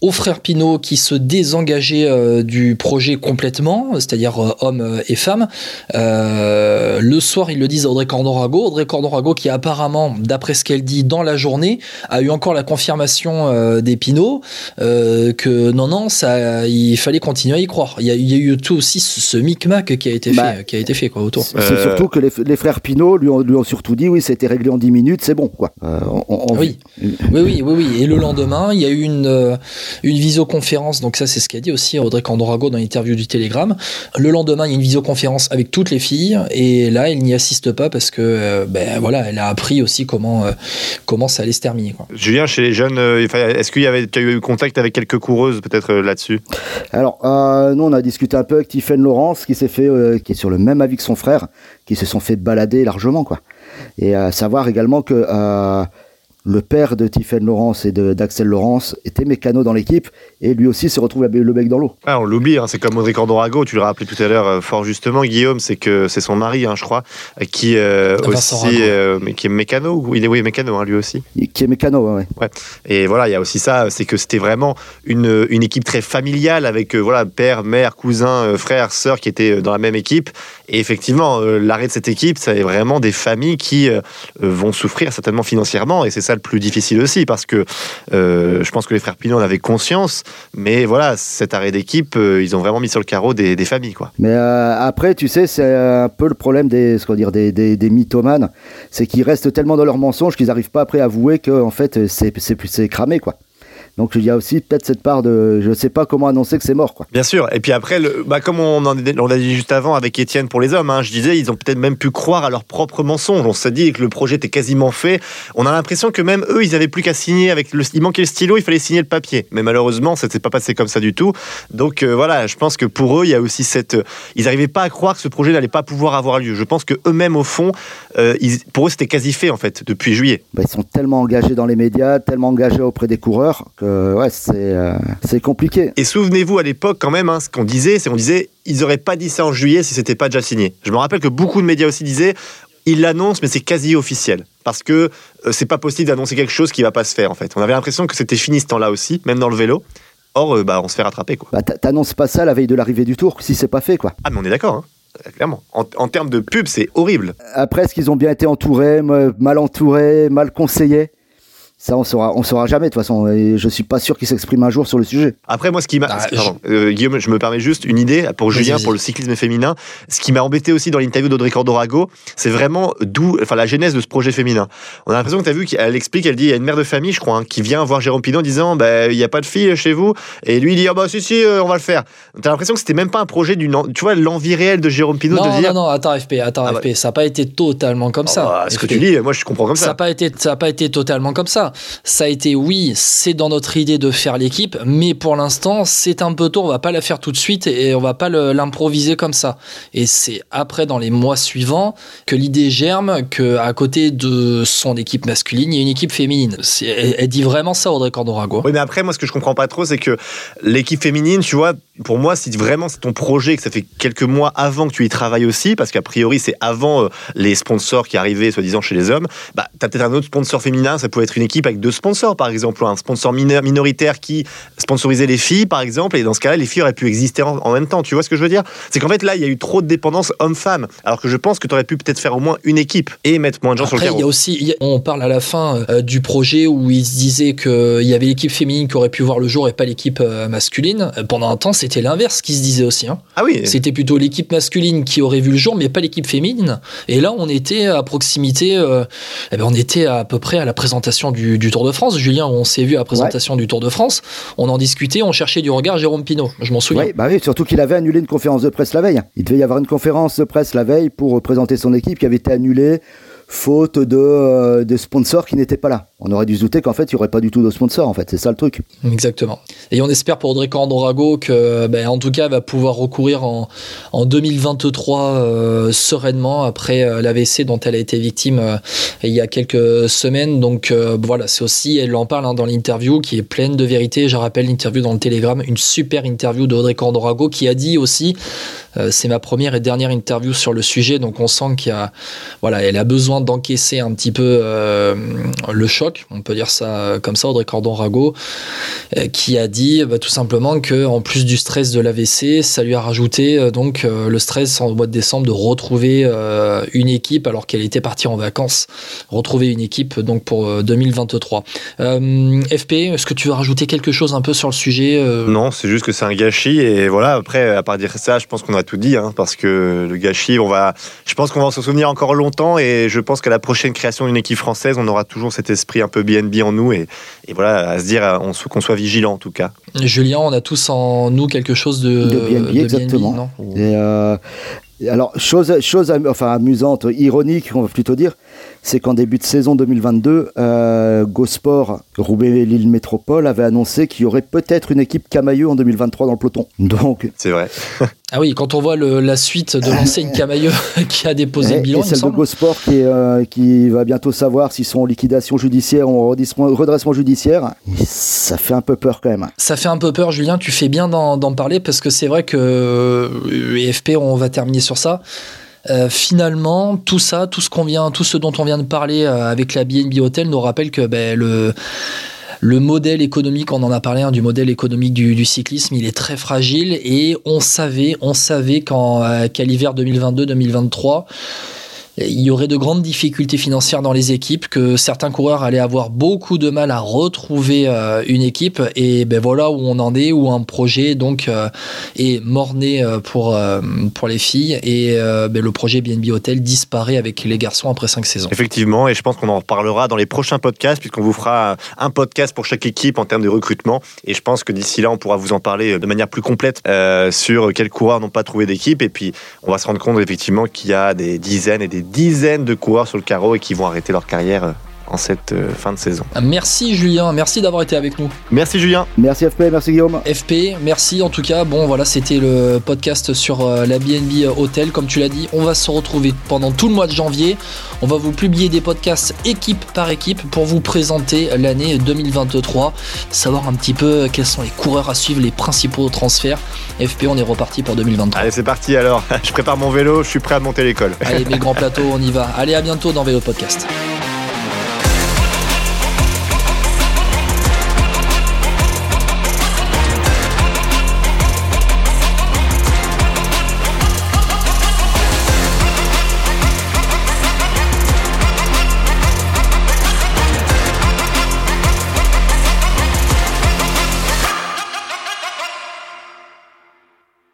aux frères Pinault qui se désengageaient euh, du projet complètement, c'est-à-dire euh, hommes euh, et femmes. Euh, le soir, ils le disent à Audrey Cordorago. Audrey Cordorago qui apparemment, d'après ce qu'elle dit dans la journée, a eu encore la confirmation des Pinault que non, non, ça, il fallait continuer à y croire. Il y a, il y a eu tout aussi ce, ce micmac qui a été Bah, fait, qui a été fait quoi autour. C'est surtout que les, les frères Pinot lui ont, lui ont surtout dit oui, c'était réglé en 10 minutes, c'est bon quoi. On- on- Oui. Oui, oui, oui, oui. Et le lendemain, il y a eu une, une visioconférence. Donc ça, c'est ce qu'a dit aussi Audrey Candorago dans l'interview du Télégramme. Le lendemain, il y a une visioconférence avec toutes les filles. Et là, elle n'y assiste pas parce que, euh, ben voilà, elle a appris aussi comment, euh, comment ça allait se terminer. Quoi. Julien, chez les jeunes, euh, est-ce qu'il y avait, tu as eu contact avec quelques coureuses peut-être euh, là-dessus? Alors, euh, nous, on a discuté un peu avec Tiffaine Laurence, qui s'est fait, euh, qui est sur le même avis que son frère, qui se sont fait balader largement, quoi. Et à savoir également que euh, le père de Tiffaine Laurence et de- d'Axel Laurence était mécano dans l'équipe, et lui aussi se retrouve le bec dans l'eau. Ah, on l'oublie, hein, c'est comme Audrey Cordorago, tu le rappelé tout à l'heure euh, fort justement, Guillaume, c'est que c'est son mari, hein, je crois, euh, qui euh, Vincent aussi, Rago. euh, mais qui est mécano, il est oui mécano, hein, lui aussi. Qui est mécano, ouais, ouais. Et voilà, il y a aussi ça, c'est que c'était vraiment une, une équipe très familiale avec euh, voilà père, mère, cousin, euh, frère, sœur qui étaient dans la même équipe. Et effectivement, euh, l'arrêt de cette équipe, ça est vraiment des familles qui vont souffrir certainement financièrement. Et c'est le plus difficile aussi, parce que euh, je pense que les frères Pinot en avaient conscience. Mais voilà, cet arrêt d'équipe, euh, ils ont vraiment mis sur le carreau des, des familles, quoi. Mais euh, après, tu sais, c'est un peu le problème des, ce dire, des, des, des mythomanes, c'est qu'ils restent tellement dans leurs mensonges qu'ils n'arrivent pas après à avouer que en fait c'est cramé quoi. Donc il y a aussi peut-être cette part de, je sais pas comment annoncer que c'est mort quoi. Bien sûr. Et puis après, le, bah, comme on en on l'a dit juste avant avec Étienne pour les hommes, hein, je disais, ils ont peut-être même pu croire à leurs propres mensonges. On s'est dit que le projet était quasiment fait. On a l'impression que même eux, ils avaient plus qu'à signer avec le, il manquait le stylo, il fallait signer le papier. Mais malheureusement, ça s'est pas passé comme ça du tout. Donc euh, voilà, je pense que pour eux, il y a aussi cette, ils n'arrivaient pas à croire que ce projet n'allait pas pouvoir avoir lieu. Je pense que eux-mêmes au fond, euh, ils- pour eux, c'était quasi fait en fait depuis juillet. Bah, ils sont tellement engagés dans les médias, tellement engagés auprès des coureurs que ouais c'est euh, c'est compliqué. Et souvenez-vous à l'époque quand même, hein, ce qu'on disait, c'est qu'on disait, ils auraient pas dit ça en juillet si c'était pas déjà signé. Je me rappelle que beaucoup de médias aussi disaient, ils l'annoncent mais c'est quasi officiel parce que euh, c'est pas possible d'annoncer quelque chose qui va pas se faire en fait. On avait l'impression que c'était fini ce temps-là aussi, même dans le vélo. Or, euh, bah, on se fait rattraper quoi. Bah, t'a- T'annonces pas ça la veille de l'arrivée du tour si c'est pas fait quoi. Ah mais on est d'accord, hein. Euh, clairement. En, en termes de pub, c'est horrible. Après, est-ce qu'ils ont bien été entourés, mal entourés, mal conseillés? Ça, on saura, on saura jamais de toute façon. Et je suis pas sûr qu'ils s'expriment un jour sur le sujet. Après, moi, ce qui m'a. Ah, Pardon, euh, Guillaume, je me permets juste une idée pour Julien, pour le cyclisme féminin. Ce qui m'a embêté aussi dans l'interview d'Audrey Cordorago, c'est vraiment d'où, enfin, la genèse de ce projet féminin. On a l'impression que tu as vu qu'elle explique, elle dit, il y a une mère de famille, je crois, hein, qui vient voir Jérôme Pinot en disant, bah, il n'y a pas de fille chez vous. Et lui, il dit, ah bah, si, si, euh, on va le faire. Tu as l'impression que c'était même pas un projet d'une. Tu vois, l'envie réelle de Jérôme Pinot Non, de dire. non, non, attends, FP, attends, Ah, FP, ça n'a pas été totalement comme Ah, ça. bah, ce que tu dis, moi, je comprends comme Ça n'a ça. pas été, ça a pas été totalement comme ça. Ça a été oui, c'est dans notre idée de faire l'équipe, mais pour l'instant, c'est un peu tôt, on va pas la faire tout de suite et on va pas l'improviser comme ça. Et c'est après, dans les mois suivants, que l'idée germe que à côté de son équipe masculine, il y a une équipe féminine. Elle, dit vraiment ça, Audrey Cordorago. Oui, mais après, moi, ce que je comprends pas trop, c'est que l'équipe féminine, tu vois, pour moi, si vraiment c'est ton projet, que ça fait quelques mois avant que tu y travailles aussi, parce qu'a priori, c'est avant euh, les sponsors qui arrivaient, soi-disant, chez les hommes, bah, tu as peut-être un autre sponsor féminin, ça peut être une équipe avec deux sponsors, par exemple, un sponsor minoritaire qui sponsorisait les filles, par exemple, et dans ce cas-là, les filles auraient pu exister en, même temps. Tu vois ce que je veux dire? C'est qu'en fait, là, il y a eu trop de dépendance homme-femme, alors que je pense que tu aurais pu peut-être faire au moins une équipe et mettre moins de gens Après, sur le carreau. Il y a aussi, on parle à la fin euh, du projet où il se disait qu'il y avait l'équipe féminine qui aurait pu voir le jour et pas l'équipe euh, masculine. Pendant un temps, c'était l'inverse qui se disait aussi. Hein. Ah oui. C'était plutôt l'équipe masculine qui aurait vu le jour, mais pas l'équipe féminine. Et là, on était à proximité, euh, eh ben, on était à peu près à la présentation du, du Tour de France. Julien, on s'est vu à la présentation ouais. du Tour de France. On en discutait, on cherchait du regard Jérôme Pinot. Je m'en souviens. Oui, bah oui, surtout qu'il avait annulé une conférence de presse la veille. Il devait y avoir une conférence de presse la veille pour présenter son équipe qui avait été annulée faute de, euh, de sponsors qui n'étaient pas là. On aurait dû se douter qu'en fait, il n'y aurait pas du tout de sponsors, en fait. C'est ça le truc. Exactement. Et on espère pour Audrey Cordorago que, ben, en tout cas, elle va pouvoir recourir en, en 2023 euh, sereinement après euh, l'AVC dont elle a été victime euh, il y a quelques semaines. Donc voilà, c'est aussi, elle en parle hein, dans l'interview qui est pleine de vérité. Je rappelle l'interview dans le Telegram, une super interview d'Audrey Cordorago qui a dit aussi c'est ma première et dernière interview sur le sujet, donc on sent qu'il y a, voilà, elle a besoin d'encaisser un petit peu le choc, on peut dire ça comme ça, Audrey Cordon-Rago, euh, qui a dit bah, tout simplement que en plus du stress de l'AVC, ça lui a rajouté euh, donc le stress en mois de décembre de retrouver une équipe alors qu'elle était partie en vacances, retrouver une équipe donc pour 2023. FP, est-ce que tu veux rajouter quelque chose un peu sur le sujet Non, c'est juste que c'est un gâchis et voilà. Après, à part dire ça, je pense qu'on a tout dit, hein, parce que le gâchis, je pense qu'on va s'en souvenir encore longtemps et je pense qu'à la prochaine création d'une équipe française, on aura toujours cet esprit un peu BNB en nous et, et voilà, à se dire qu'on soit vigilant en tout cas. Julien, on a tous en nous quelque chose de, de BNB, de exactement. BNB, et euh, alors, chose, chose enfin, amusante, ironique, on va plutôt dire, c'est qu'en début de saison 2022, euh, Gosport, Roubaix-Lille Métropole, avait annoncé qu'il y aurait peut-être une équipe Camailleux en 2023 dans le peloton. Donc, c'est vrai. [laughs] ah oui, quand on voit le, la suite de l'enseigne Camailleux [laughs] qui a déposé et, le bilan, et celle de Gosport qui, euh, qui va bientôt savoir s'ils sont en liquidation judiciaire ou en redressement judiciaire, ça fait un peu peur quand même. Ça fait un peu peur, Julien. Tu fais bien d'en parler parce que c'est vrai que euh, FP, on va terminer sur ça. Euh, finalement, tout ça, tout ce qu'on vient, tout ce dont on vient de parler euh, avec la BNB Hotel nous rappelle que ben, le le modèle économique, on en a parlé hein, du modèle économique du, du, cyclisme, il est très fragile et on savait, on savait qu'en euh, qu'à l'hiver 2022-2023 il y aurait de grandes difficultés financières dans les équipes, que certains coureurs allaient avoir beaucoup de mal à retrouver euh, une équipe. Et ben voilà où on en est, où un projet donc euh, est mort-né pour, euh, pour les filles. Et ben, le projet BNB Hotel disparaît avec les garçons après cinq saisons. Effectivement, et je pense qu'on en reparlera dans les prochains podcasts, puisqu'on vous fera un podcast pour chaque équipe en termes de recrutement. Et je pense que d'ici là, on pourra vous en parler de manière plus complète sur quels coureurs n'ont pas trouvé d'équipe. Et puis, on va se rendre compte effectivement qu'il y a des dizaines et des dizaines de coureurs sur le carreau et qui vont arrêter leur carrière en cette fin de saison. Merci Julien, merci d'avoir été avec nous. Merci Julien. Merci FP, merci Guillaume. FP, merci en tout cas. Bon voilà, c'était le podcast sur la BNB Hotel. Comme tu l'as dit, on va se retrouver pendant tout le mois de janvier. On va vous publier des podcasts équipe par équipe pour vous présenter l'année 2023, savoir un petit peu quels sont les coureurs à suivre, les principaux transferts. FP, on est reparti pour 2023. Allez, c'est parti alors. [laughs] Je prépare mon vélo, je suis prêt à monter l'école. Allez, mes grands plateaux, on y va. Allez, à bientôt dans Vélo Podcast.